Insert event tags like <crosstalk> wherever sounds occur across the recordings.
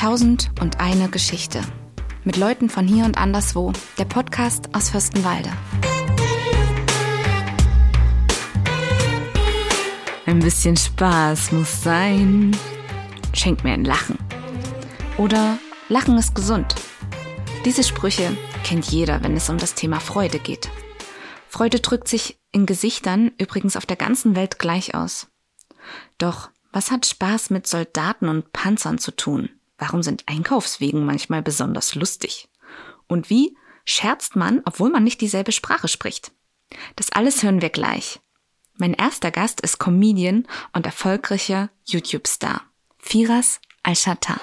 Tausend und eine Geschichte. Mit Leuten von hier und anderswo. Der Podcast aus Fürstenwalde. Ein bisschen Spaß muss sein. Schenkt mir ein Lachen. Oder Lachen ist gesund. Diese Sprüche kennt jeder, wenn es um das Thema Freude geht. Freude drückt sich in Gesichtern übrigens auf der ganzen Welt gleich aus. Doch was hat Spaß mit Soldaten und Panzern zu tun? Warum sind Einkaufswegen manchmal besonders lustig? Und wie scherzt man, obwohl man nicht dieselbe Sprache spricht? Das alles hören wir gleich. Mein erster Gast ist Comedian und erfolgreicher YouTube-Star. Firas Al-Shatar.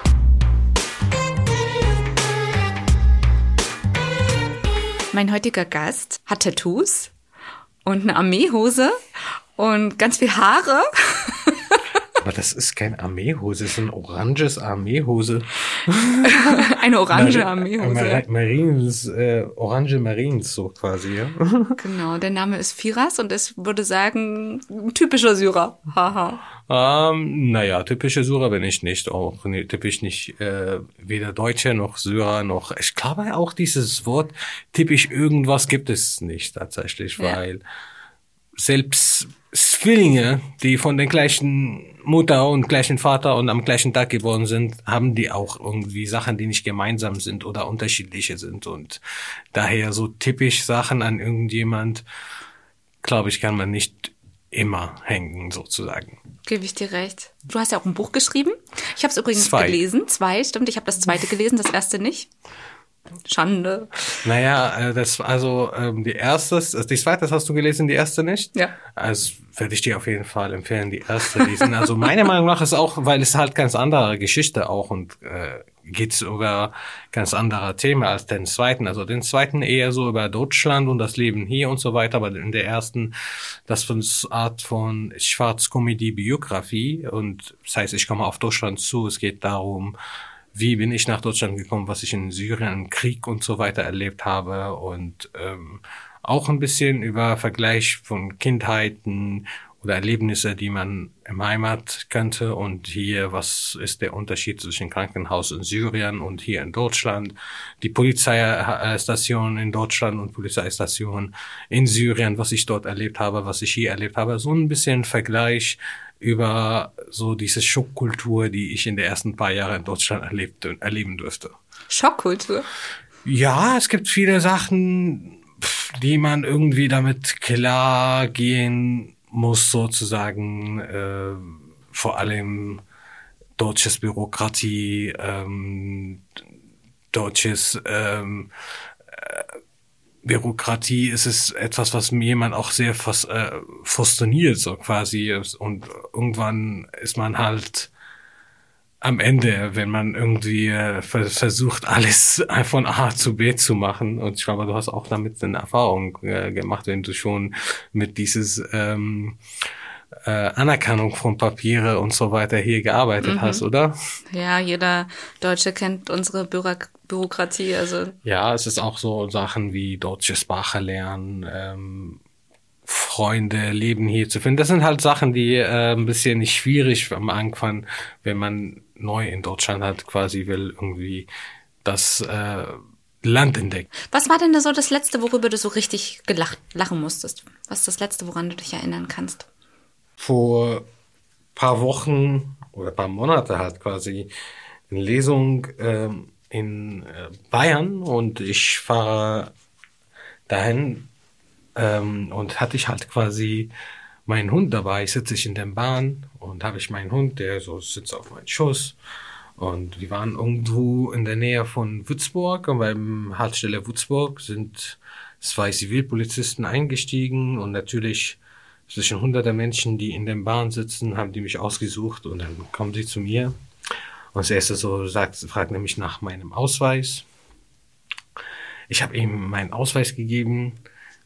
Mein heutiger Gast hat Tattoos und eine Armeehose und ganz viel Haare. <laughs> Aber das ist keine Armeehose, es ist ein oranges Armeehose. <laughs> Eine orange Armeehose. Mar Marines, äh, orange Marines so quasi, ja. <laughs> Genau, der Name ist Firas und es würde sagen, typischer Syrer. Haha. Ähm, naja, typische Syrer bin ich nicht, auch nee, typisch nicht, äh, weder Deutsche noch Syrer noch, ich glaube auch dieses Wort typisch irgendwas gibt es nicht tatsächlich, Ja. Selbst Zwillinge, die von der gleichen Mutter und gleichen Vater und am gleichen Tag geboren sind, haben die auch irgendwie Sachen, die nicht gemeinsam sind oder unterschiedliche sind und daher so typisch Sachen an irgendjemand, glaube ich, kann man nicht immer hängen sozusagen. Gebe ich dir recht. Du hast ja auch ein Buch geschrieben. Ich habe es übrigens Zwei. gelesen. Zwei, stimmt. Ich habe das zweite gelesen, das erste nicht. Schande. Naja, äh, das also ähm, die erste, also die zweite hast du gelesen, die erste nicht? Ja. Also würde ich dir auf jeden Fall empfehlen, die erste lesen. Also meiner Meinung nach ist auch, weil es halt ganz andere Geschichte auch und äh, geht über ganz anderer Themen als den zweiten. Also den zweiten eher so über Deutschland und das Leben hier und so weiter, aber in der ersten das von Art von Schwarzkomödie-Biografie und das heißt, ich komme auf Deutschland zu. Es geht darum, wie bin ich nach Deutschland gekommen, was ich in Syrien im Krieg und so weiter erlebt habe. Und ähm, auch ein bisschen über Vergleich von Kindheiten oder Erlebnisse, die man im Heimat kannte. Und hier, was ist der Unterschied zwischen Krankenhaus in Syrien und hier in Deutschland, die Polizeistation in Deutschland und Polizeistation in Syrien, was ich dort erlebt habe, was ich hier erlebt habe, so ein bisschen Vergleich über so diese Schockkultur, die ich in den ersten paar Jahren in Deutschland erlebt, erleben durfte. Schockkultur. Ja, es gibt viele Sachen, die man irgendwie damit klar gehen muss, sozusagen, äh, vor allem deutsches Bürokratie, ähm, deutsches ähm, äh, Bürokratie ist es etwas, was mir jemand auch sehr fas äh, fasziniert, so quasi. Und irgendwann ist man halt am Ende, wenn man irgendwie äh, ver versucht, alles <laughs> von A zu B zu machen. Und ich glaube, du hast auch damit eine Erfahrung äh, gemacht, wenn du schon mit dieses ähm, äh, Anerkennung von Papiere und so weiter hier gearbeitet hast, oder? Ja, jeder Deutsche kennt unsere Büro- Bürokratie. Also Ja, es ist auch so Sachen wie deutsche Sprache lernen, ähm, Freunde, Leben hier zu finden. Das sind halt Sachen, die äh, ein bisschen schwierig am Anfang, wenn man neu in Deutschland hat, quasi will irgendwie das äh, Land entdecken. Was war denn da so das Letzte, worüber du so richtig gelacht, lachen musstest? Was ist das Letzte, woran du dich erinnern kannst? Vor paar Wochen oder paar Monate halt quasi eine Lesung ähm, in äh, Bayern und ich fahre dahin ähm, und hatte ich halt quasi meinen Hund dabei, sitze ich in der Bahn und habe ich meinen Hund, der so sitzt auf meinem Schoß. Und wir waren irgendwo in der Nähe von Würzburg. Und beim Haltestelle Würzburg sind zwei Zivilpolizisten eingestiegen. Und natürlich zwischen hunderter Menschen, die in der Bahn sitzen, haben die mich ausgesucht. Und dann kommen sie zu mir und das erste so sagt, fragt nämlich nach meinem Ausweis. Ich habe ihm meinen Ausweis gegeben,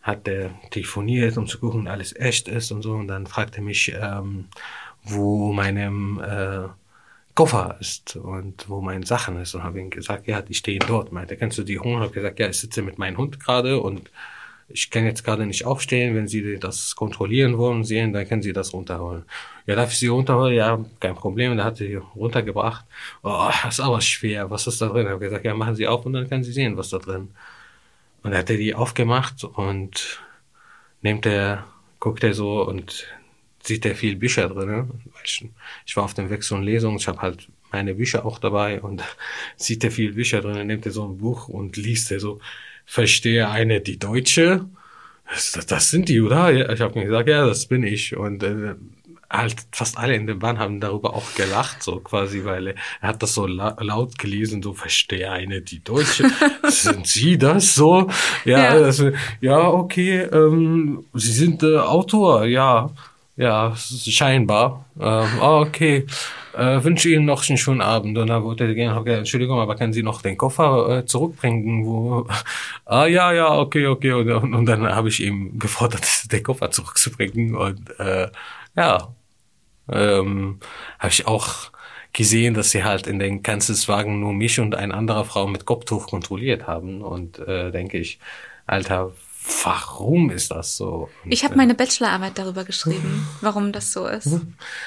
hat der telefoniert, um zu gucken, alles echt ist und so. Und dann fragt er mich, ähm, wo meinem äh, Koffer ist und wo meine Sachen ist. Und habe ihm gesagt, ja, die stehen dort. Meinte, kennst du die Hunde? Habe gesagt, ja, ich sitze mit meinem Hund gerade und ich kann jetzt gerade nicht aufstehen, wenn Sie das kontrollieren wollen, sehen, dann können Sie das runterholen. Ja, darf ich Sie runterholen? Ja, kein Problem. Dann hat sie runtergebracht. Oh, das ist aber schwer. Was ist da drin? Ich habe gesagt, ja, machen Sie auf und dann können Sie sehen, was da drin. Und dann hat er die aufgemacht und nimmt er, guckt er so und sieht er viel Bücher drin. Ich, ich war auf dem Wechsel und Lesung, ich habe halt meine Bücher auch dabei und <laughs> sieht er viel Bücher drin, nimmt er so ein Buch und liest er so, verstehe eine die Deutsche. Das, das sind die, oder? Ich habe mir gesagt, ja, das bin ich. Und äh, halt fast alle in der Bahn haben darüber auch gelacht, so quasi, weil er, hat das so la laut gelesen, so verstehe eine die Deutsche. <laughs> sind Sie das so? Ja, ja, das, ja okay. Ähm, Sie sind äh, Autor, ja. Ja, scheinbar. Ähm, oh, okay. Äh, wünsche Ihnen noch einen schönen Abend. Und dann wollte er gehen, okay, Entschuldigung, aber können Sie noch den Koffer äh, zurückbringen? Wo, <laughs> ah, ja, ja, okay, okay. Und, und, und dann habe ich ihm gefordert, <laughs> den Koffer zurückzubringen. Und äh, ja, ähm, habe ich auch gesehen, dass sie halt in den Kanzlerswagen nur mich und eine andere Frau mit Kopftuch kontrolliert haben. Und äh, denke ich, Alter, Warum ist das so? Ich habe meine Bachelorarbeit darüber geschrieben, warum das so ist.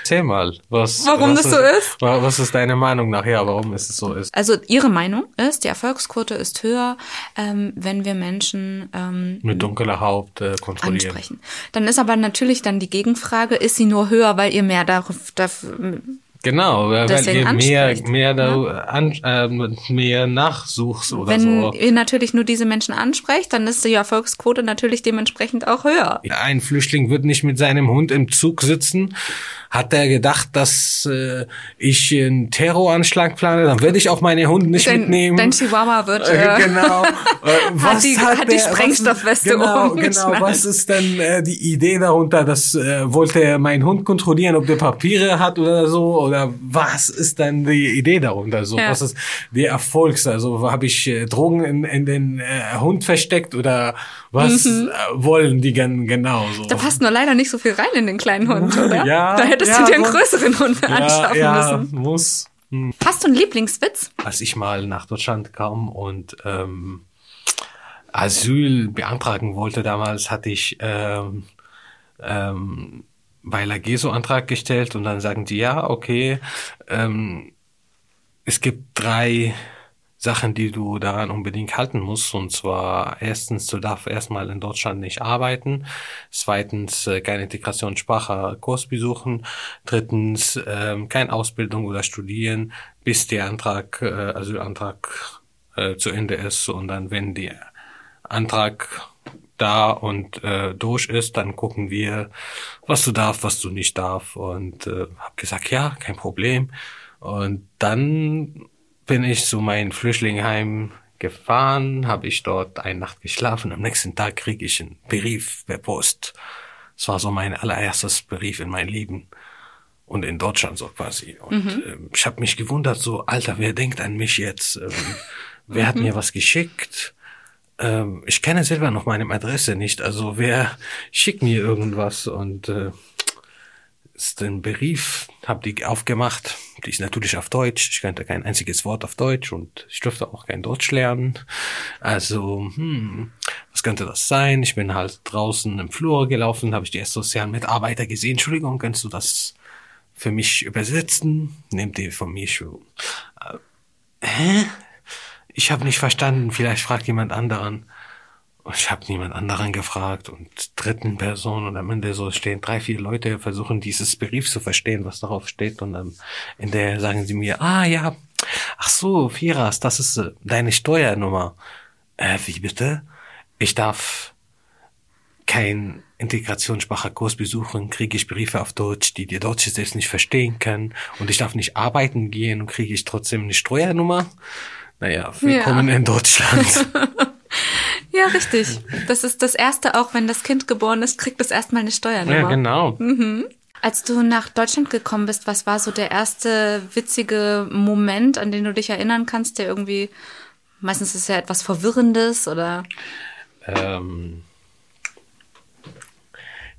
Erzähl mal, was. Warum was das so ist? Was ist deine Meinung nachher, warum es so ist? Also ihre Meinung ist, die Erfolgsquote ist höher, ähm, wenn wir Menschen ähm, mit dunkler Haut äh, kontrollieren. Ansprechen. Dann ist aber natürlich dann die Gegenfrage: Ist sie nur höher, weil ihr mehr darauf, dafür, Genau, weil ihr mehr, mehr, da, ja? an, äh, mehr nachsuchst oder Wenn so. Wenn ihr natürlich nur diese Menschen ansprecht, dann ist die Erfolgsquote natürlich dementsprechend auch höher. Ein Flüchtling wird nicht mit seinem Hund im Zug sitzen hat er gedacht, dass äh, ich einen Terroranschlag plane, dann werde ich auch meine Hunde nicht dein, mitnehmen. Dein Chihuahua <laughs> wird <laughs> äh, genau. Äh, was hat die, hat, hat die Sprengstoffweste genau, genau. Was ist denn äh, die Idee darunter? Das äh, wollte er meinen Hund kontrollieren, ob der Papiere hat oder so oder was ist denn die Idee darunter? So, ja. was ist die Erfolgs? Also habe ich äh, Drogen in, in den äh, Hund versteckt oder was mhm. Äh, wollen die gen genau so? Da passt nur leider nicht so viel rein in den kleinen Hund, <laughs> oder? ja. Da hättest ja, du dir einen größeren Hund ja, anschaffen ja, müssen. muss. Hm. Hast du einen Lieblingswitz? Als ich mal nach Deutschland kam und ähm, Asyl beantragen wollte damals, hatte ich ähm, ähm, bei Lageso Antrag gestellt und dann sagen die, ja, okay, ähm, es gibt drei Sachen, die du daran unbedingt halten musst. Und zwar erstens, du darfst erstmal in Deutschland nicht arbeiten. Zweitens, äh, keine Integration Sprache Kurs besuchen. Drittens, ähm, keine Ausbildung oder studieren, bis der Antrag, äh, Asylantrag äh, zu Ende ist. Und dann, wenn der Antrag da und äh, durch ist, dann gucken wir, was du darfst, was du nicht darfst. Und äh, habe gesagt, ja, kein Problem. Und dann bin ich zu meinem Flüchtlingsheim gefahren, habe ich dort eine Nacht geschlafen. Am nächsten Tag kriege ich einen Brief per Post. Es war so mein allererstes Brief in meinem Leben und in Deutschland so quasi. Und mhm. äh, ich habe mich gewundert, so Alter, wer denkt an mich jetzt? Ähm, wer hat mhm. mir was geschickt? Ähm, ich kenne selber noch meine Adresse nicht. Also wer schickt mir irgendwas? Und äh, ist ein Brief, habe die aufgemacht. Die ist natürlich auf Deutsch. Ich kannte kein einziges Wort auf Deutsch und ich durfte auch kein Deutsch lernen. Also, hm, was könnte das sein? Ich bin halt draußen im Flur gelaufen, habe ich die ersten sozialen Mitarbeiter gesehen. Entschuldigung, kannst du das für mich übersetzen? Nehmt ihr von mir schon. Äh, hä? Ich habe nicht verstanden. Vielleicht fragt jemand anderen. Und ich habe niemand anderen gefragt und dritten Person und am Ende so stehen drei, vier Leute, versuchen dieses Brief zu verstehen, was darauf steht und am Ende sagen sie mir, ah ja, ach so, Firas, das ist äh, deine Steuernummer. Äh, wie bitte? Ich darf kein Integrationsspracherkurs besuchen, kriege ich Briefe auf Deutsch, die die Deutsche selbst nicht verstehen können und ich darf nicht arbeiten gehen und kriege ich trotzdem eine Steuernummer. Naja, willkommen ja. in Deutschland. <laughs> Ja, richtig. Das ist das Erste, auch wenn das Kind geboren ist, kriegt es erstmal eine Steuernummer. Ja, genau. Mhm. Als du nach Deutschland gekommen bist, was war so der erste witzige Moment, an den du dich erinnern kannst, der irgendwie, meistens ist es ja etwas Verwirrendes oder? Ähm,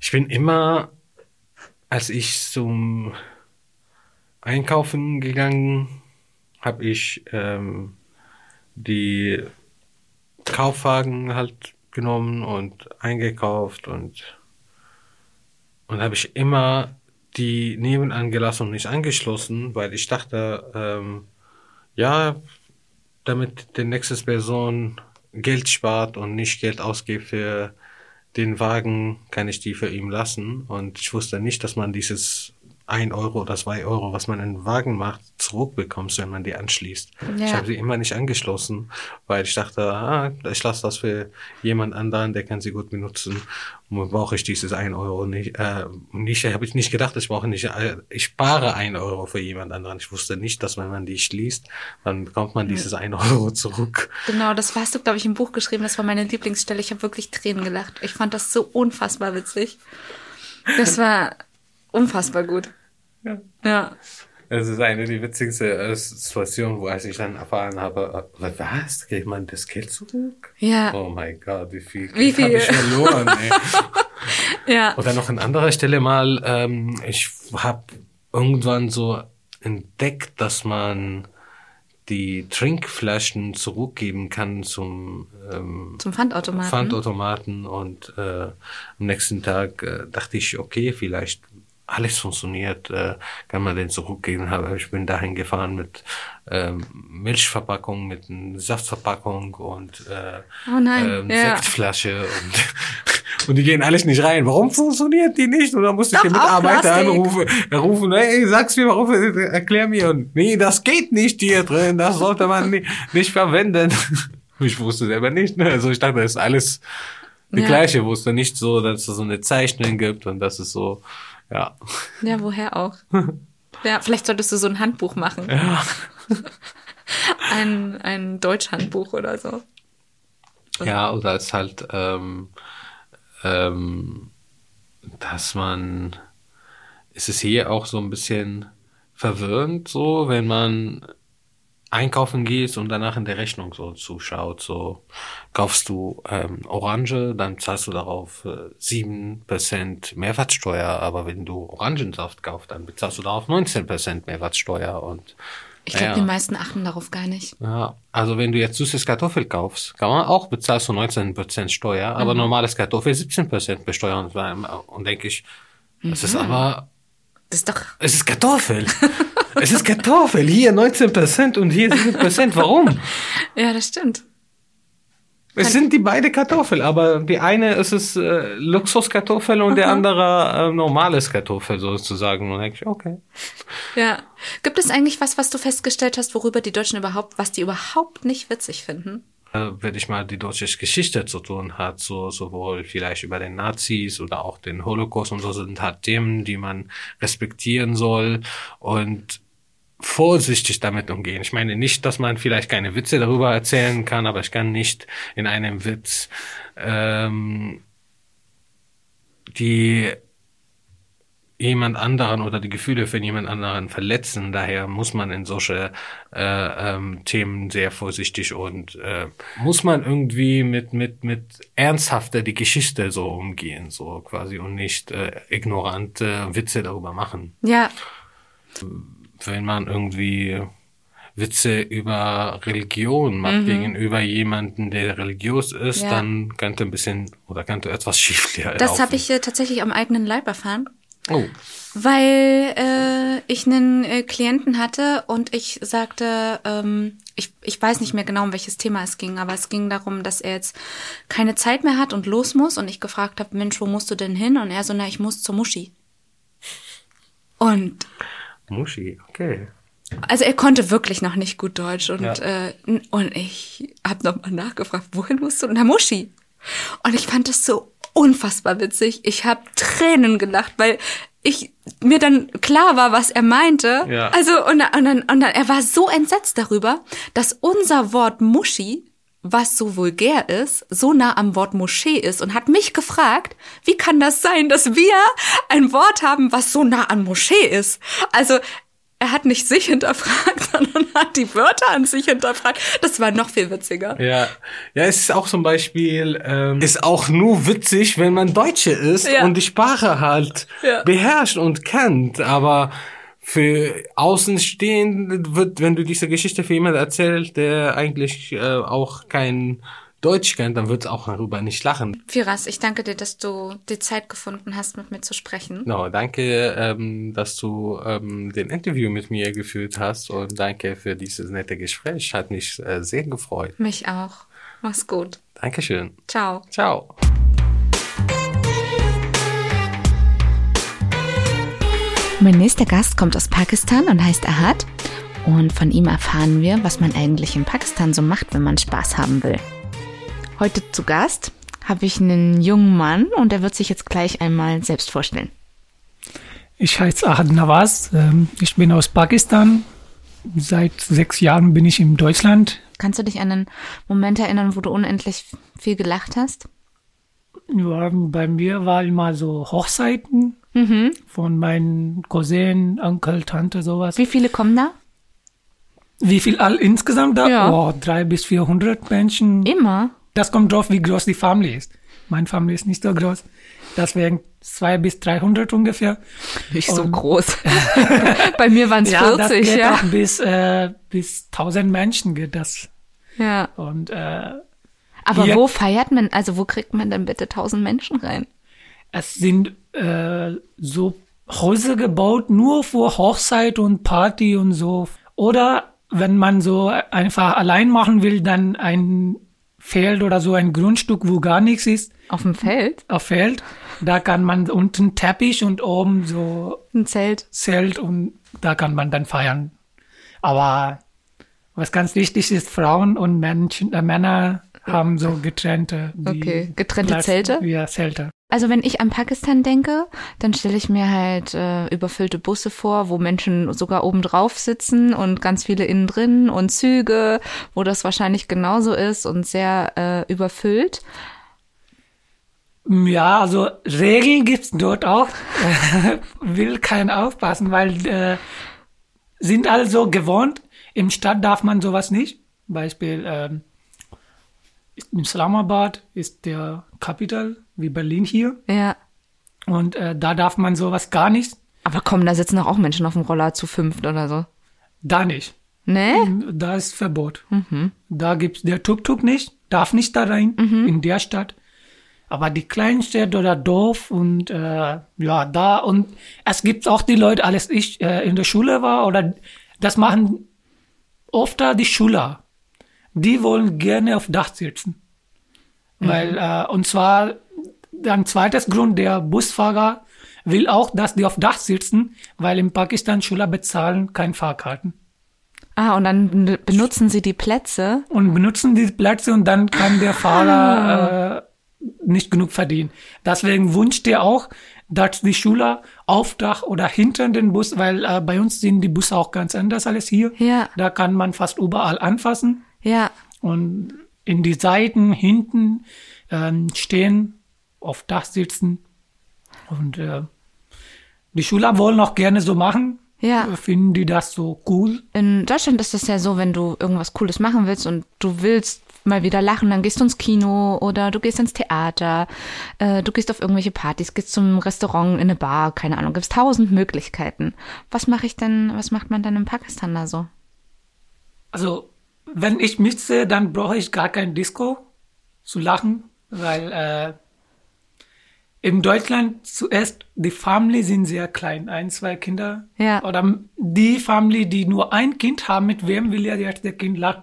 ich bin immer, als ich zum Einkaufen gegangen, habe ich ähm, die Kaufwagen halt genommen und eingekauft und und habe ich immer die nebenan gelassen und nicht angeschlossen, weil ich dachte, ähm, ja, damit die nächste Person Geld spart und nicht Geld ausgibt für den Wagen, kann ich die für ihn lassen. Und ich wusste nicht, dass man dieses ein Euro oder zwei Euro, was man in den Wagen macht, zurückbekommst, wenn man die anschließt. Ja. Ich habe sie immer nicht angeschlossen, weil ich dachte, ah, ich lasse das für jemand anderen, der kann sie gut benutzen. Und brauche ich dieses ein Euro nicht. Äh, nicht habe ich nicht gedacht, ich brauche nicht. Äh, ich spare ein Euro für jemand anderen. Ich wusste nicht, dass wenn man die schließt, dann bekommt man dieses ein Euro <laughs> zurück. Genau, das hast du, glaube ich, im Buch geschrieben. Das war meine Lieblingsstelle. Ich habe wirklich Tränen gelacht. Ich fand das so unfassbar witzig. Das war unfassbar gut. Ja. Ja. Es ist eine der witzigsten äh, Situationen, wo als ich dann erfahren habe, äh, was, kriegt man das Geld zurück? Ja. Oh mein Gott, wie viel Wie Geld habe viel? ich verloren, ey. <laughs> Ja. Oder noch an anderer Stelle mal, ähm, ich habe irgendwann so entdeckt, dass man die Trinkflaschen zurückgeben kann zum ähm, Zum Pfandautomaten. Pfandautomaten und äh, am nächsten Tag äh, dachte ich, okay, vielleicht alles funktioniert, äh, kann man den zurückgeben. Aber ich bin dahin gefahren mit ähm, Milchverpackung, mit einer Saftverpackung und äh, Oh nein, ähm, ja. Sektflasche und, <laughs> und die gehen alles nicht rein. Warum funktioniert die nicht? Und dann musste ich den Mitarbeiter anrufen, rufen, hey, sag's mir, warum, erklär mir. Und nee, das geht nicht hier drin, das sollte man nicht, nicht verwenden. <laughs> Ich wusste selber nicht, ne? Also ich dachte, das ist alles die Ja. gleiche, wusste nicht so, dass es so eine Zeichnung gibt und das ist so, ja. Ja, woher auch? <laughs> Ja, vielleicht solltest du so ein Handbuch machen. Ja. <laughs> Ein, ein Deutschhandbuch oder so. Ja, oder es halt, ähm, ähm, dass man, ist es hier auch so ein bisschen verwirrend, so, wenn man einkaufen geht und danach in der Rechnung so zuschaut, so, kaufst du ähm, Orange, dann zahlst du darauf äh, 7% Mehrwertsteuer, aber wenn du Orangensaft kaufst, dann bezahlst du darauf 19% Mehrwertsteuer und Ich glaube, ja. die meisten achten darauf gar nicht. Ja, also wenn du jetzt süßes Kartoffel kaufst, kann man auch bezahlst du 19% Steuer, aber normales Kartoffel 17% besteuern. Und denke ich, es ist aber, Das ist doch. es ist Kartoffel. <laughs> es ist Kartoffel. Hier 19% und hier 7%. Warum? <laughs> Ja, das stimmt. Es sind die beide Kartoffel, aber die eine ist es äh, Luxuskartoffel und der andere äh, normales Kartoffel sozusagen. Und denke ich, okay. Ja. Gibt es eigentlich was, was du festgestellt hast, worüber die Deutschen überhaupt, was die überhaupt nicht witzig finden? Äh, wenn ich mal die deutsche Geschichte zu tun hat, so sowohl vielleicht über den Nazis oder auch den Holocaust und so sind halt Themen, die man respektieren soll und vorsichtig damit umgehen. Ich meine nicht, dass man vielleicht keine Witze darüber erzählen kann, aber ich kann nicht in einem Witz ähm, die jemand anderen oder die Gefühle für jemand anderen verletzen. Daher muss man in solche äh, ähm, Themen sehr vorsichtig und äh, muss man irgendwie mit mit mit ernsthafter die Geschichte so umgehen, so quasi und nicht äh, ignorante Witze darüber machen. Ja, Wenn man irgendwie Witze über Religion macht gegenüber jemanden, der religiös ist, Ja. dann könnte ein bisschen oder könnte etwas <laughs> schief laufen. das habe ich äh, tatsächlich am eigenen Leib erfahren. Oh. Weil äh, ich einen äh, Klienten hatte und ich sagte, ähm, ich, ich weiß nicht mehr genau, um welches Thema es ging, aber es ging darum, dass er jetzt keine Zeit mehr hat und los muss und ich gefragt habe, Mensch, wo musst du denn hin? Und er so, na, ich muss zur Muschi. Und Muschi, okay. also er konnte wirklich noch nicht gut Deutsch und Ja. äh, und ich habe nochmal nachgefragt, wohin musst du? Na Muschi. Und ich fand das so unfassbar witzig. Ich habe Tränen gelacht, weil ich mir dann klar war, was er meinte. Ja. Also und, und, dann, und dann, er war so entsetzt darüber, dass unser Wort Muschi was so vulgär ist, so nah am Wort Moschee ist und hat mich gefragt, wie kann das sein, dass wir ein Wort haben, was so nah an Moschee ist? Also er hat nicht sich hinterfragt, <laughs> sondern hat die Wörter an sich hinterfragt. Das war noch viel witziger. Ja, ja, es ist auch zum Beispiel, ähm, ist auch nur witzig, wenn man Deutsche ist Ja. und die Sprache halt Ja. beherrscht und kennt, aber für Außenstehende wird, wenn du diese Geschichte für jemanden erzählst, der eigentlich äh, auch kein Deutsch kennt, dann wird es auch darüber nicht lachen. Firas, ich danke dir, dass du die Zeit gefunden hast, mit mir zu sprechen. No, danke, ähm, dass du ähm, den Interview mit mir geführt hast und danke für dieses nette Gespräch. Hat mich äh, sehr gefreut. Mich auch. Mach's gut. Dankeschön. Ciao. Ciao. Mein nächster Gast kommt aus Pakistan und heißt Ahad. Und von ihm erfahren wir, was man eigentlich in Pakistan so macht, wenn man Spaß haben will. Heute zu Gast habe ich einen jungen Mann und er wird sich jetzt gleich einmal selbst vorstellen. Ich heiße Ahad Nawaz. ähm, Ich bin aus Pakistan. Seit sechs Jahren bin ich in Deutschland. Kannst du dich an einen Moment erinnern, wo du unendlich viel gelacht hast? Ja, bei mir war immer so Hochzeiten Mhm. von meinen Cousinen, Onkel, Tante, sowas. Wie viele kommen da? Wie viel all insgesamt da? Ja. Oh, drei bis 400 Menschen. Immer. Das kommt drauf, wie groß die Familie ist. Meine Familie ist nicht so groß. Deswegen zwei bis 300 ungefähr. Nicht so Und- groß. <laughs> Bei mir waren es ja, das 40, geht ja. auch bis, äh, bis 1000 Menschen geht das. ja. Und äh, Aber Hier- wo feiert man, also wo kriegt man denn bitte tausend Menschen rein? Es sind äh, so Häuser gebaut, nur für Hochzeit und Party und so. Oder wenn man so einfach allein machen will, dann ein Feld oder so ein Grundstück, wo gar nichts ist, Auf dem Feld? auf Feld. Da kann man unten Teppich und oben so Ein Zelt? Zelt und da kann man dann feiern. Aber was ganz wichtig ist, Frauen und Menschen, äh, Männer haben so getrennte. Okay, getrennte Zelte? Ja, Zelte. Also wenn ich an Pakistan denke, dann stelle ich mir halt äh, überfüllte Busse vor, wo Menschen sogar oben drauf sitzen und ganz viele innen drin und Züge, wo das wahrscheinlich genauso ist und sehr äh, überfüllt. Ja, also Regeln gibt's dort auch. <laughs> Will keiner aufpassen, weil äh, sind alle so gewohnt. Im Stadt darf man sowas nicht. Beispiel ähm, Islamabad ist der Capital, wie Berlin hier. Ja. Und äh, da darf man sowas gar nicht. Aber komm, da sitzen doch auch Menschen auf dem Roller zu fünft oder so. Da nicht. Ne? Da ist Verbot. Da gibt's der Tuk-Tuk nicht, darf nicht da rein, in der Stadt. Aber die Kleinstadt oder Dorf und äh, ja, da und es gibt auch die Leute, als ich äh, in der Schule war, oder das machen oft da die Schüler. Die wollen gerne auf Dach sitzen. Weil, äh, und zwar, ein zweites Grund, der Busfahrer will auch, dass die auf Dach sitzen, weil in Pakistan Schüler bezahlen kein Fahrkarten. Ah, und dann ben- benutzen sie die Plätze. und benutzen die Plätze und dann kann der Fahrer äh, nicht genug verdienen. Deswegen wünscht er auch, dass die Schüler auf Dach oder hinter den Bus, weil äh, bei uns sind die Busse auch ganz anders als hier. Ja. Da kann man fast überall anfassen Ja. und in die Seiten, hinten ähm, stehen, auf Dach sitzen. Und äh, die Schüler wollen auch gerne so machen. Ja. Finden die das so cool? In Deutschland ist es ja so, wenn du irgendwas Cooles machen willst und du willst mal wieder lachen, dann gehst du ins Kino oder du gehst ins Theater, äh, du gehst auf irgendwelche Partys, gehst zum Restaurant, in eine Bar, keine Ahnung, gibt's tausend Möglichkeiten. Was mache ich denn, was macht man dann in Pakistan da so? Also, wenn ich mitsehe, dann brauche ich gar kein Disco zu lachen, weil äh, in Deutschland zuerst die Family sind sehr klein, ein, zwei Kinder. Ja. Oder die Family, die nur ein Kind haben, mit wem will ja jetzt der Kind lachen?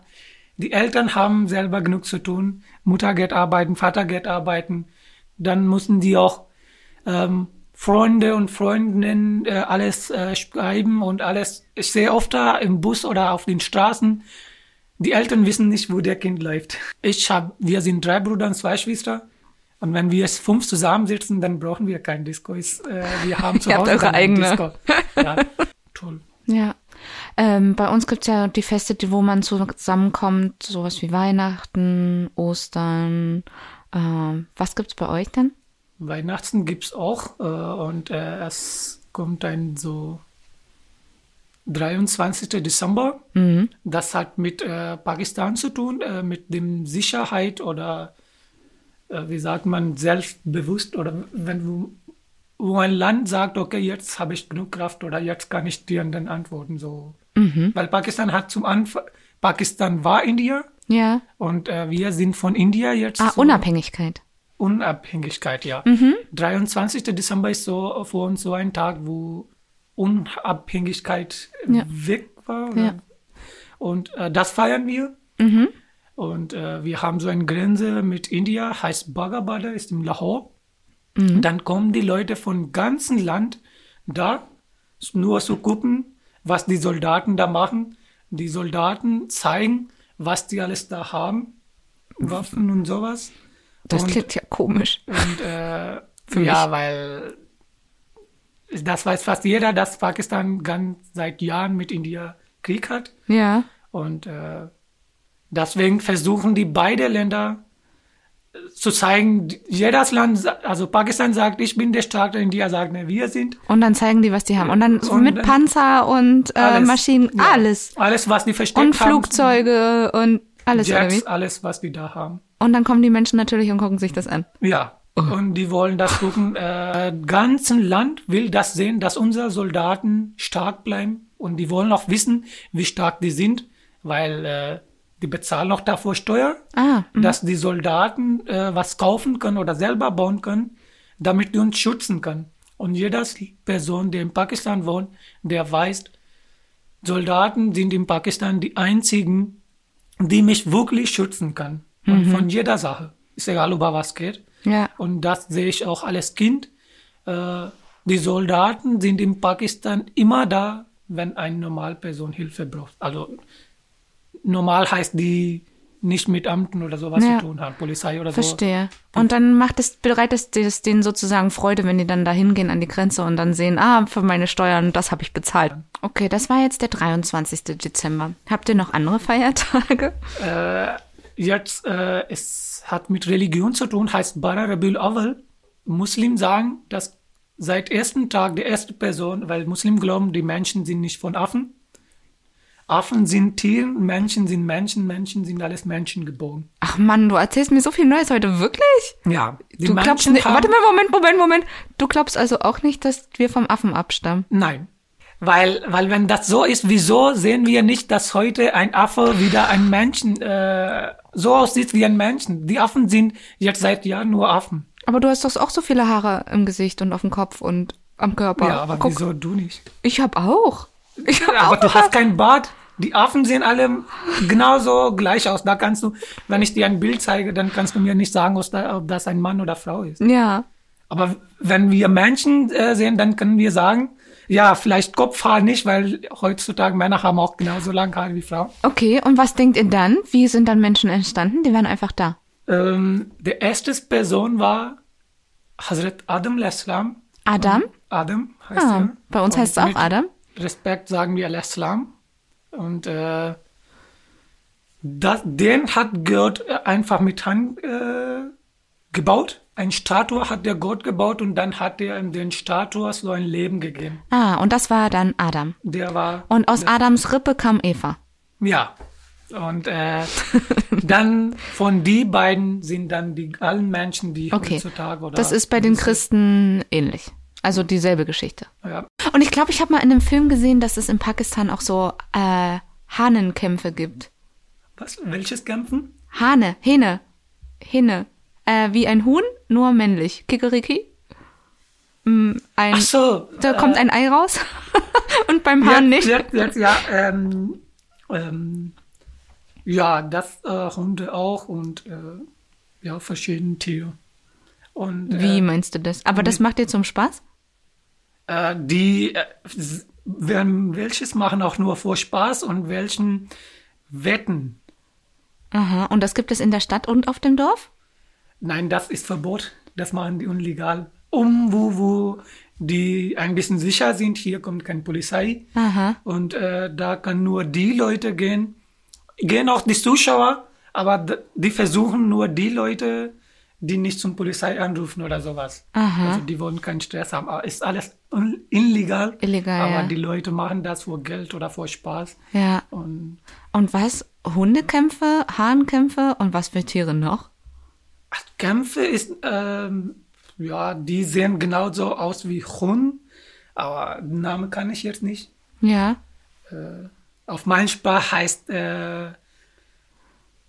Die Eltern haben selber genug zu tun. Mutter geht arbeiten, Vater geht arbeiten. Dann müssen die auch ähm, Freunde und Freundinnen äh, alles äh, schreiben und alles. Ich sehe oft da im Bus oder auf den Straßen, die Eltern wissen nicht, wo der Kind läuft. Ich hab, wir sind drei Brüder und zwei Schwestern. Und wenn wir jetzt fünf zusammensitzen, dann brauchen wir kein Disco. Ist, äh, wir haben <laughs> zu Ihr habt Hause eure eigene. Disco. Ja, toll. Ja. Ähm, bei uns gibt's ja die Feste, wo man zusammenkommt, sowas wie Weihnachten, Ostern. Ähm, was gibt's bei euch denn? Weihnachten gibt's auch äh, und äh, es kommt ein so 23. Dezember. Mhm. Das hat mit äh, Pakistan zu tun, äh, mit dem Sicherheit oder äh, wie sagt man, selbstbewusst oder wenn du, wo ein Land sagt, okay, jetzt habe ich genug Kraft oder jetzt kann ich dir dann antworten. So. Mhm. Weil Pakistan hat zum Anfang, Pakistan war India Ja. Und äh, wir sind von India jetzt. Ah, so- Unabhängigkeit. Unabhängigkeit, ja. 23. Dezember ist so für uns so ein Tag, wo Unabhängigkeit Ja. weg war. Ja. Und äh, das feiern wir. Und äh, wir haben so eine Grenze mit India, heißt Bagabada, ist im Lahore. Dann kommen die Leute von ganzem Land da, nur zu gucken, was die Soldaten da machen. Die Soldaten zeigen, was die alles da haben, Waffen und sowas. Das und, klingt ja komisch. und äh, <laughs> Für ja, mich. weil das weiß fast jeder, dass Pakistan ganz seit Jahren mit India Krieg hat. Ja. Und äh, deswegen versuchen die beide Länder äh, zu zeigen, jedes Land, also Pakistan sagt, ich bin der Starke, India sagt, ne, wir sind. Und dann zeigen die, was die haben. Und dann Und mit Panzer und äh, Alles. Maschinen, Ja. alles. Alles, was die versteckt Und haben. Flugzeuge und alles Jets, alles, was die da haben. Und dann kommen die Menschen natürlich und gucken sich das an. Ja. Und die wollen das gucken. Äh, ganzen Land will das sehen, dass unsere Soldaten stark bleiben. Und die wollen auch wissen, wie stark die sind, weil äh, die bezahlen auch dafür Steuer, Ah, dass die Soldaten äh, was kaufen können oder selber bauen können, damit die uns schützen können. Und jede Person, die in Pakistan wohnt, der weiß, Soldaten sind in Pakistan die einzigen, die mich wirklich schützen kann. Und von jeder Sache. Ist egal, über was geht. Ja. Und das sehe ich auch als Kind. Äh, die Soldaten sind in Pakistan immer da, wenn eine Normalperson Hilfe braucht. Also normal heißt die nicht mit Amten oder sowas Ja. zu tun haben, Polizei oder so. Verstehe. Und dann macht es, bereitet es denen sozusagen Freude, wenn die dann da hingehen an die Grenze und dann sehen, ah, für meine Steuern, das habe ich bezahlt. Okay, das war jetzt der 23. Dezember. Habt ihr noch andere Feiertage? Äh, jetzt, äh, es hat mit Religion zu tun, heißt Bara Rabiul Awal. Muslim sagen, dass seit ersten Tag der erste Person, weil Muslim glauben, die Menschen sind nicht von Affen. Affen sind Tiere, Menschen sind Menschen, Menschen sind alles Menschen geboren. Ach Mann, du erzählst mir so viel Neues heute, wirklich? Ja, Du glaubst nicht, warte mal, Moment, Moment, Moment. Du glaubst also auch nicht, dass wir vom Affen abstammen? Nein. Weil, weil wenn das so ist, wieso sehen wir nicht, dass heute ein Affe wieder ein Menschen äh, so aussieht wie ein Menschen? Die Affen sind jetzt seit Jahren nur Affen. Aber du hast doch auch so viele Haare im Gesicht und auf dem Kopf und am Körper. Ja, aber Guck, wieso du nicht? ich hab auch. Aber du hast keinen Bart. Die Affen sehen alle genauso gleich aus. Da kannst du, wenn ich dir ein Bild zeige, dann kannst du mir nicht sagen, ob da- ob das ein Mann oder Frau ist. Ja. Aber wenn wir Menschen äh, sehen, dann können wir sagen, ja, vielleicht Kopfhaar nicht, weil heutzutage Männer haben auch genauso lange Haare wie Frauen. Okay, und was denkt ihr dann? Wie sind dann Menschen entstanden? Die waren einfach da. Ähm, der erste Person war Hazrat Adam al-Islam. Adam? Adam heißt Ah, er. bei uns heißt es auch Adam. Respekt sagen wir al-Islam. Und äh, das, den hat Gott einfach mit Hand äh, gebaut. Ein Statue hat der Gott gebaut und dann hat er in den Statue so ein Leben gegeben. Ah, und das war dann Adam. Der war Und aus Adams Rippe kam Eva. Ja. Und äh, <laughs> dann von die beiden sind dann die allen Menschen, die Okay. heutzutage oder Das ist bei den Christen ähnlich. Also dieselbe Geschichte. ja, Und ich glaube, ich habe mal in einem Film gesehen, dass es in Pakistan auch so äh, Hahnenkämpfe gibt. was welches Kämpfen? Hahne, Hähne, Hähne. Äh, wie ein Huhn, nur männlich. Kikeriki. Mm, Ein, Ach so. da kommt ein Ei raus. <laughs> Und beim Hahn nicht. Jetzt, jetzt, ja, ähm, ähm, ja, das äh, Hunde auch und äh, ja verschiedene Tiere. Und Wie äh, meinst du das? Aber das macht dir zum Spaß? Äh, die äh, werden welches machen auch nur vor Spaß und welchen wetten. Aha. Und das gibt es in der Stadt und auf dem Dorf? Nein, das ist Verbot. Das machen die unlegal. Um, wo, wo die ein bisschen sicher sind, hier kommt keine Polizei. Aha. Und äh, da kann nur die Leute gehen, gehen auch die Zuschauer, aber die versuchen nur die Leute, die nicht zum Polizei anrufen oder sowas. Aha. Also die wollen keinen Stress haben. Aber ist alles illegal. Illegal, Aber ja. die Leute machen das vor Geld oder vor Spaß. Ja. Und Und was? Hundekämpfe, Hahnkämpfe und was für Tiere noch? ach, Kämpfe ist, ähm, ja, die sehen genauso aus wie Hund, aber den Namen kann ich jetzt nicht. Ja. Auf meinen Sprache heißt äh,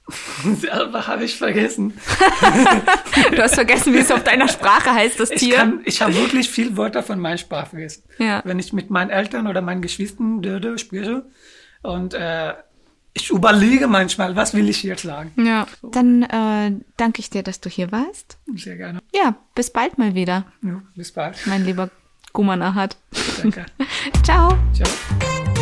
<laughs> Selber habe ich vergessen. du hast vergessen, wie es auf deiner Sprache heißt, das Tier. Ich, kann, ich habe wirklich viel Wörter von meiner Sprache vergessen. Ja. Wenn ich mit meinen Eltern oder meinen Geschwistern Döde spreche und äh, ich überlege manchmal, was will ich jetzt sagen. Ja, dann äh, danke ich dir, dass du hier warst. Sehr gerne. Ja, bis bald mal wieder. Ja, bis bald. Mein lieber Gumanahat. Danke. <laughs> Ciao. Ciao.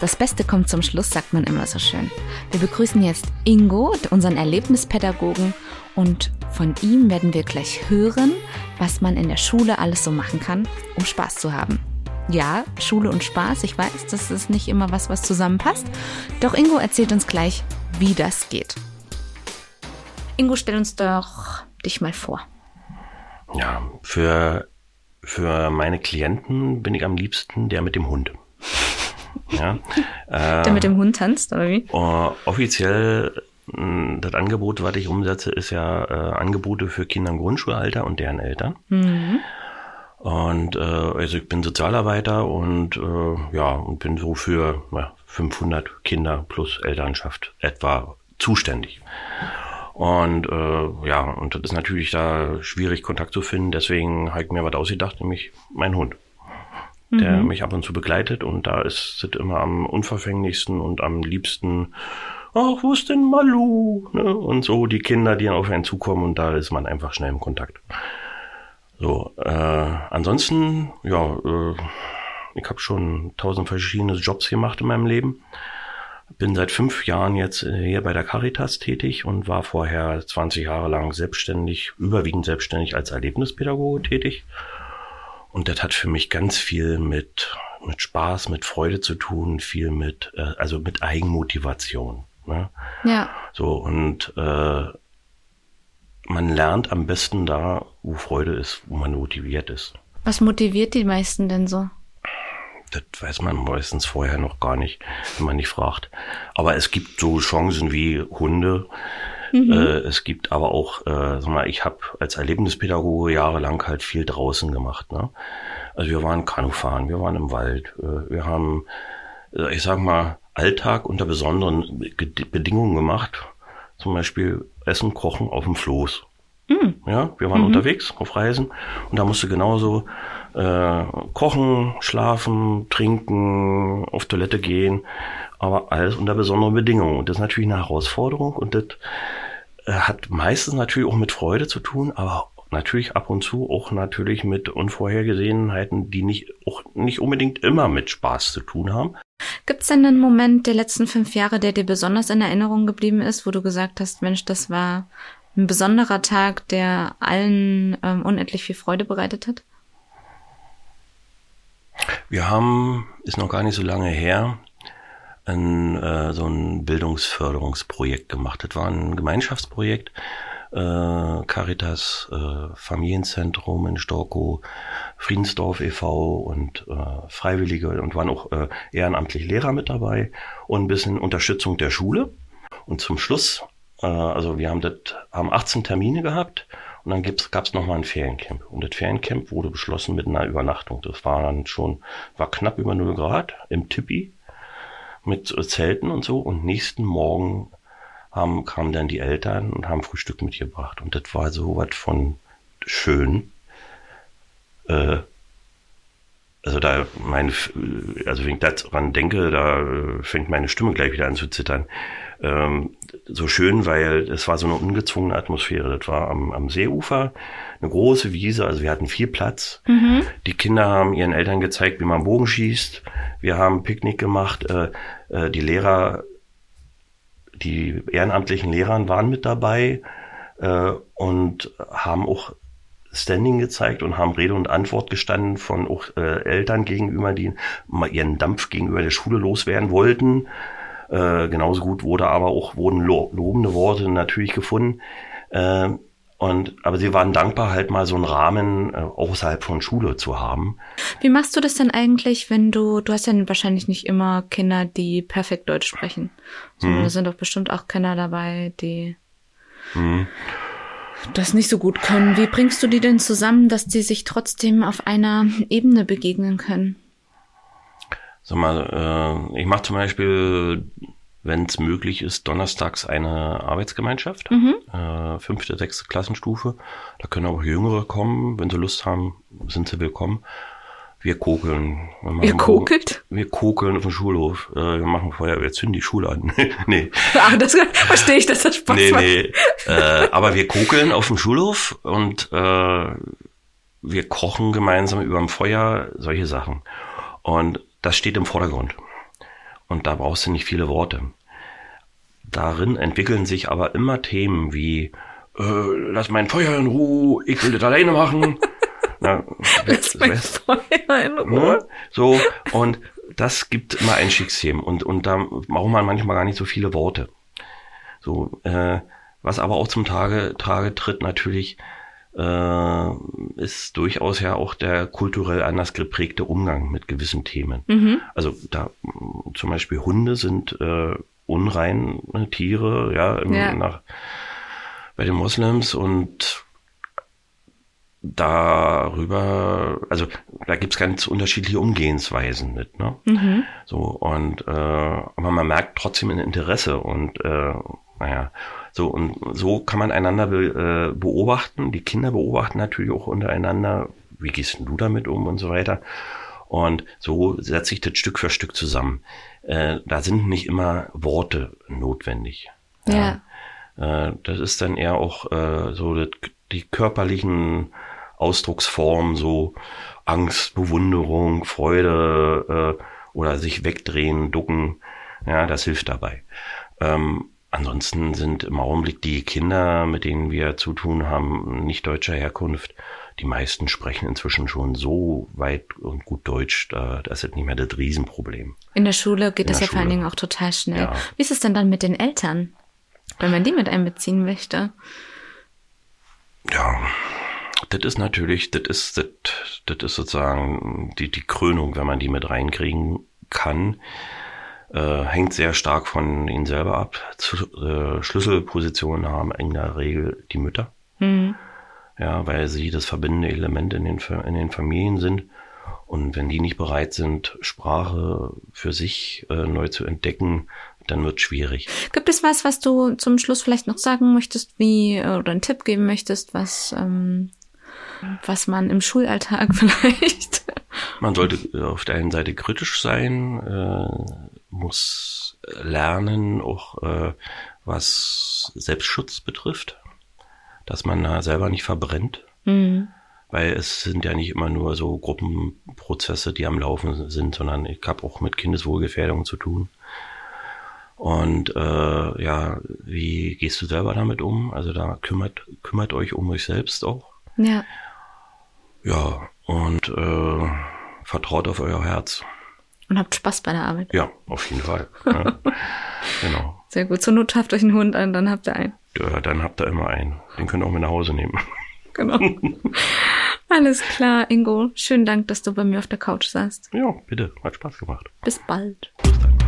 Das Beste kommt zum Schluss, sagt man immer so schön. Wir begrüßen jetzt Ingo, unseren Erlebnispädagogen, und von ihm werden wir gleich hören, was man in der Schule alles so machen kann, um Spaß zu haben. Ja, Schule und Spaß, ich weiß, das ist nicht immer was, was zusammenpasst. Doch Ingo erzählt uns gleich, wie das geht. Ingo, stell uns doch dich mal vor. Ja, für, für meine Klienten bin ich am liebsten der mit dem Hund. Ja, <laughs> der mit dem Hund tanzt, oder wie? Uh, offiziell mh, das Angebot, was ich umsetze, ist ja äh, Angebote für Kinder im Grundschulalter und deren Eltern. Mhm. Und äh, also ich bin Sozialarbeiter und äh, ja und bin so für ja, 500 Kinder plus Elternschaft etwa zuständig. Und äh, ja, und das ist natürlich da schwierig, Kontakt zu finden. Deswegen habe ich mir was ausgedacht, nämlich mein Hund, der Mhm. mich ab und zu begleitet. Und da ist es immer am unverfänglichsten und am liebsten, ach, wo ist denn Malu? Ne? Und so die Kinder, die dann auf einen zukommen und da ist man einfach schnell im Kontakt. So, äh, ansonsten, ja, äh, ich habe schon tausend verschiedene Jobs gemacht in meinem Leben. Bin seit fünf Jahren jetzt äh, hier bei der Caritas tätig und war vorher 20 Jahre lang selbstständig, überwiegend selbstständig als Erlebnispädagoge tätig. Und das hat für mich ganz viel mit, mit Spaß, mit Freude zu tun, viel mit, äh, also mit Eigenmotivation. Ne? Ja. So, und äh, man lernt am besten da, wo Freude ist, wo man motiviert ist. Was motiviert die meisten denn so? Das weiß man meistens vorher noch gar nicht, wenn man nicht fragt. Aber es gibt so Chancen wie Hunde. Äh, es gibt aber auch, äh, sag mal, ich habe als Erlebnispädagoge jahrelang halt viel draußen gemacht. Ne? Also wir waren Kanufahren, wir waren im Wald, äh, wir haben, äh, ich sag mal, Alltag unter besonderen Ge- Bedingungen gemacht. Zum Beispiel Essen, Kochen auf dem Floß. Ja, wir waren unterwegs auf Reisen und da musste genauso äh, kochen, schlafen, trinken, auf Toilette gehen, aber alles unter besonderen Bedingungen. Und das ist natürlich eine Herausforderung und das hat meistens natürlich auch mit Freude zu tun, aber natürlich ab und zu auch natürlich mit Unvorhergesehenheiten, die nicht auch nicht unbedingt immer mit Spaß zu tun haben. Gibt es denn einen Moment der letzten fünf Jahre, der dir besonders in Erinnerung geblieben ist, wo du gesagt hast, Mensch, das war ein besonderer Tag, der allen ähm, unendlich viel Freude bereitet hat? Wir haben, ist noch gar nicht so lange her, ein, äh, so ein Bildungsförderungsprojekt gemacht. Das war ein Gemeinschaftsprojekt, äh, Caritas äh, Familienzentrum in Storkow, Friedensdorf e.V. und äh, Freiwillige und waren auch äh, ehrenamtlich Lehrer mit dabei und ein bisschen Unterstützung der Schule. Und zum Schluss, äh, also wir haben das, haben 18 Termine gehabt und dann gab es nochmal ein Feriencamp. Und das Feriencamp wurde beschlossen mit einer Übernachtung. Das war dann schon, war knapp über 0 Grad im Tippi mit Zelten und so. Und nächsten Morgen haben, kamen dann die Eltern und haben Frühstück mitgebracht. Und das war so was von schön. Äh, also da mein, also wenn ich daran denke, da äh, fängt meine Stimme gleich wieder an zu zittern. Ähm, so schön, weil es war so eine ungezwungene Atmosphäre. Das war am, am Seeufer, eine große Wiese, also wir hatten viel Platz. Die Kinder haben ihren Eltern gezeigt, wie man Bogen schießt. Wir haben Picknick gemacht. Äh, äh, die Lehrer, die ehrenamtlichen Lehrern waren mit dabei äh, und haben auch Standing gezeigt und haben Rede und Antwort gestanden von auch äh, Eltern gegenüber, die mal ihren Dampf gegenüber der Schule loswerden wollten. Äh, genauso gut wurde aber auch wurden lo lobende Worte natürlich gefunden. Äh, und aber sie waren dankbar, halt mal so einen Rahmen äh, außerhalb von Schule zu haben. Wie machst du das denn eigentlich, wenn du, du hast ja wahrscheinlich nicht immer Kinder, die perfekt Deutsch sprechen, sondern da sind doch bestimmt auch Kinder dabei, die das nicht so gut können. Wie bringst du die denn zusammen, dass die sich trotzdem auf einer Ebene begegnen können? Sag mal, äh, ich mache zum Beispiel, wenn es möglich ist, donnerstags eine Arbeitsgemeinschaft, äh, fünfte, sechste Klassenstufe. Da können auch Jüngere kommen, wenn sie Lust haben, sind sie willkommen. Wir kokeln. Wir Ihr kokelt? Wir kokeln auf dem Schulhof. Äh, wir machen Feuer, wir zünden die Schule an. <laughs> nee, Ah, das verstehe ich, dass das Spaß nee, macht. nee. Äh, aber wir kokeln auf dem Schulhof und äh, wir kochen gemeinsam über dem Feuer, solche Sachen. Und das steht im Vordergrund. Und da brauchst du nicht viele Worte. Darin entwickeln sich aber immer Themen wie, äh, lass mein Feuer in Ruhe, ich will das alleine machen. <laughs> Na, Lass mein weißt- Feuer in Ruhe. Ne? So, und das gibt immer Einstiegsthemen und, und da braucht man manchmal gar nicht so viele Worte. So, äh, was aber auch zum Tage, Trage tritt natürlich, äh, ist durchaus ja auch der kulturell anders geprägte Umgang mit gewissen Themen. Mhm. Also da mh, zum Beispiel Hunde sind äh, unreine Tiere, ja, im, Ja. Nach, bei den Moslems und darüber, also da gibt's ganz unterschiedliche Umgehensweisen mit, ne? Mhm. So, und äh, aber man merkt trotzdem ein Interesse und äh, naja, so und so kann man einander be, äh, beobachten. Die Kinder beobachten natürlich auch untereinander, wie gehst denn du damit um und so weiter. Und so setzt sich das Stück für Stück zusammen. Äh, da sind nicht immer Worte notwendig. Ja. Äh, das ist dann eher auch äh, so das, die körperlichen Ausdrucksformen, so Angst, Bewunderung, Freude äh, oder sich wegdrehen, ducken. Ja, das hilft dabei. Ähm, ansonsten sind im Augenblick die Kinder, mit denen wir zu tun haben, nicht deutscher Herkunft. Die meisten sprechen inzwischen schon so weit und gut Deutsch, da, das ist nicht mehr das Riesenproblem. In der Schule geht In das ja vor allen. Dingen auch total schnell. Ja. Wie ist es denn dann mit den Eltern? Wenn man die mit einbeziehen möchte. Ja, das ist natürlich, das ist, das, das ist sozusagen die, die Krönung, wenn man die mit reinkriegen kann. Äh, hängt sehr stark von ihnen selber ab. Zu, äh, Schlüsselpositionen haben in der Regel die Mütter. Ja, weil sie das verbindende Element in den, in den Familien sind. Und wenn die nicht bereit sind, Sprache für sich äh, neu zu entdecken, dann wird schwierig. Gibt es was, was du zum Schluss vielleicht noch sagen möchtest, wie äh, oder einen Tipp geben möchtest, was ähm, was man im Schulalltag <laughs> vielleicht? Man sollte äh, auf der einen Seite kritisch sein, äh, muss lernen, auch äh, was Selbstschutz betrifft, dass man da selber nicht verbrennt, Mhm. weil es sind ja nicht immer nur so Gruppenprozesse, die am Laufen sind, sondern ich habe auch mit Kindeswohlgefährdung zu tun. Und äh, ja, wie gehst du selber damit um? Also da kümmert, kümmert euch um euch selbst auch. Ja. Ja, und äh, vertraut auf euer Herz. Und habt Spaß bei der Arbeit. Ja, auf jeden Fall. Ja. <laughs> genau. Sehr gut. Zur Not schafft euch einen Hund an, dann habt ihr einen. Ja, dann habt ihr immer einen. Den könnt ihr auch mit nach Hause nehmen. <laughs> Genau. Alles klar, Ingo. Schönen Dank, dass du bei mir auf der Couch saßt. Ja, bitte. Hat Spaß gemacht. Bis bald. Bis dann.